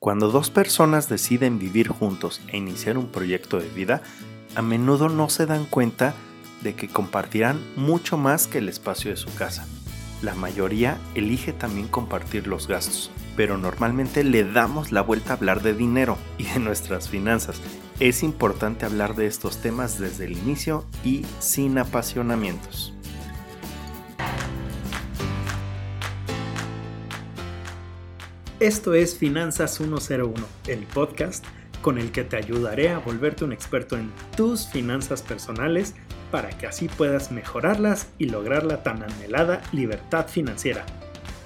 Cuando dos personas deciden vivir juntos e iniciar un proyecto de vida, a menudo no se dan cuenta de que compartirán mucho más que el espacio de su casa. La mayoría elige también compartir los gastos, pero normalmente le damos la vuelta a hablar de dinero y de nuestras finanzas. Es importante hablar de estos temas desde el inicio y sin apasionamientos. Esto es Finanzas 101, el podcast con el que te ayudaré a volverte un experto en tus finanzas personales para que así puedas mejorarlas y lograr la tan anhelada libertad financiera.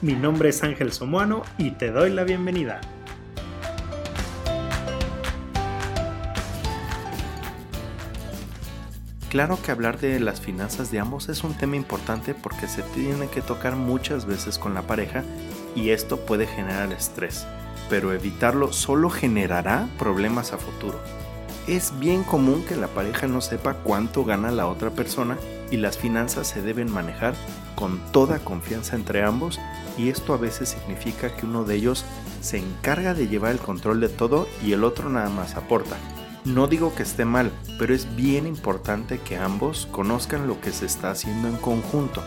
Mi nombre es Ángel Somoano y te doy la bienvenida. Claro que hablar de las finanzas de ambos es un tema importante porque se tiene que tocar muchas veces con la pareja y esto puede generar estrés, pero evitarlo solo generará problemas a futuro. Es bien común que la pareja no sepa cuánto gana la otra persona y las finanzas se deben manejar con toda confianza entre ambos y esto a veces significa que uno de ellos se encarga de llevar el control de todo y el otro nada más aporta. No digo que esté mal, pero es bien importante que ambos conozcan lo que se está haciendo en conjunto.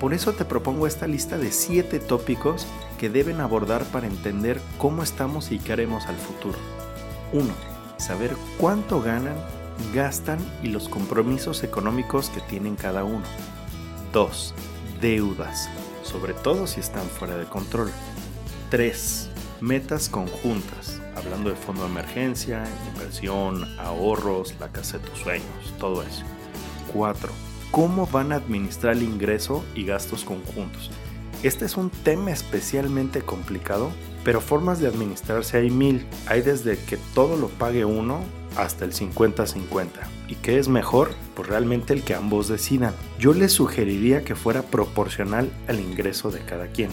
Por eso te propongo esta lista de 7 tópicos que deben abordar para entender cómo estamos y qué haremos al futuro. 1. Saber cuánto ganan, gastan y los compromisos económicos que tienen cada uno. 2. Deudas, sobre todo si están fuera de control. 3. Metas conjuntas hablando de fondo de emergencia, inversión, ahorros, la casa de tus sueños, todo eso. 4. ¿Cómo van a administrar el ingreso y gastos conjuntos? Este es un tema especialmente complicado, pero formas de administrarse hay mil. Hay desde que todo lo pague uno hasta el 50-50. ¿Y qué es mejor? Pues realmente el que ambos decidan. Yo les sugeriría que fuera proporcional al ingreso de cada quien.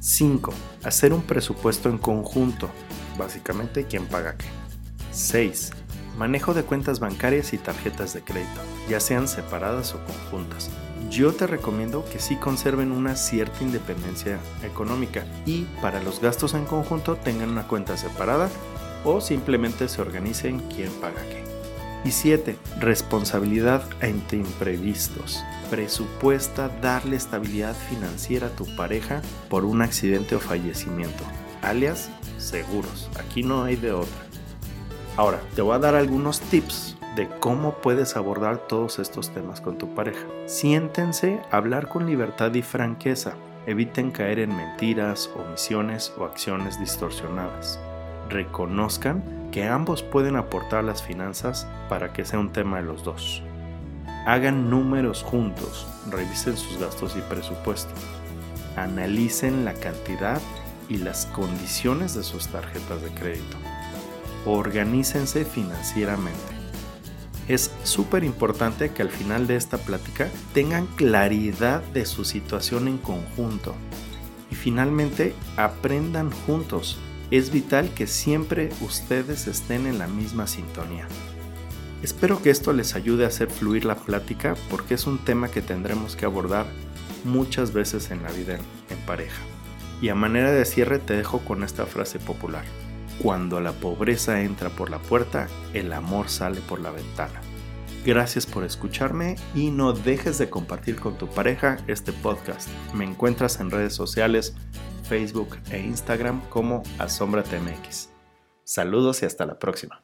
5. Hacer un presupuesto en conjunto básicamente quién paga qué. 6. Manejo de cuentas bancarias y tarjetas de crédito, ya sean separadas o conjuntas. Yo te recomiendo que sí conserven una cierta independencia económica y para los gastos en conjunto tengan una cuenta separada o simplemente se organicen quién paga qué. Y 7. Responsabilidad ante imprevistos. Presupuesta darle estabilidad financiera a tu pareja por un accidente o fallecimiento, alias seguros. Aquí no hay de otra. Ahora, te voy a dar algunos tips de cómo puedes abordar todos estos temas con tu pareja. Siéntense a hablar con libertad y franqueza. Eviten caer en mentiras, omisiones o acciones distorsionadas. Reconozcan que ambos pueden aportar las finanzas para que sea un tema de los dos. Hagan números juntos, revisen sus gastos y presupuesto. Analicen la cantidad y las condiciones de sus tarjetas de crédito. Organícense financieramente. Es súper importante que al final de esta plática tengan claridad de su situación en conjunto. Y finalmente, aprendan juntos. Es vital que siempre ustedes estén en la misma sintonía. Espero que esto les ayude a hacer fluir la plática porque es un tema que tendremos que abordar muchas veces en la vida en pareja. Y a manera de cierre te dejo con esta frase popular. Cuando la pobreza entra por la puerta, el amor sale por la ventana. Gracias por escucharme y no dejes de compartir con tu pareja este podcast. Me encuentras en redes sociales, Facebook e Instagram como AsombraTMX. Saludos y hasta la próxima.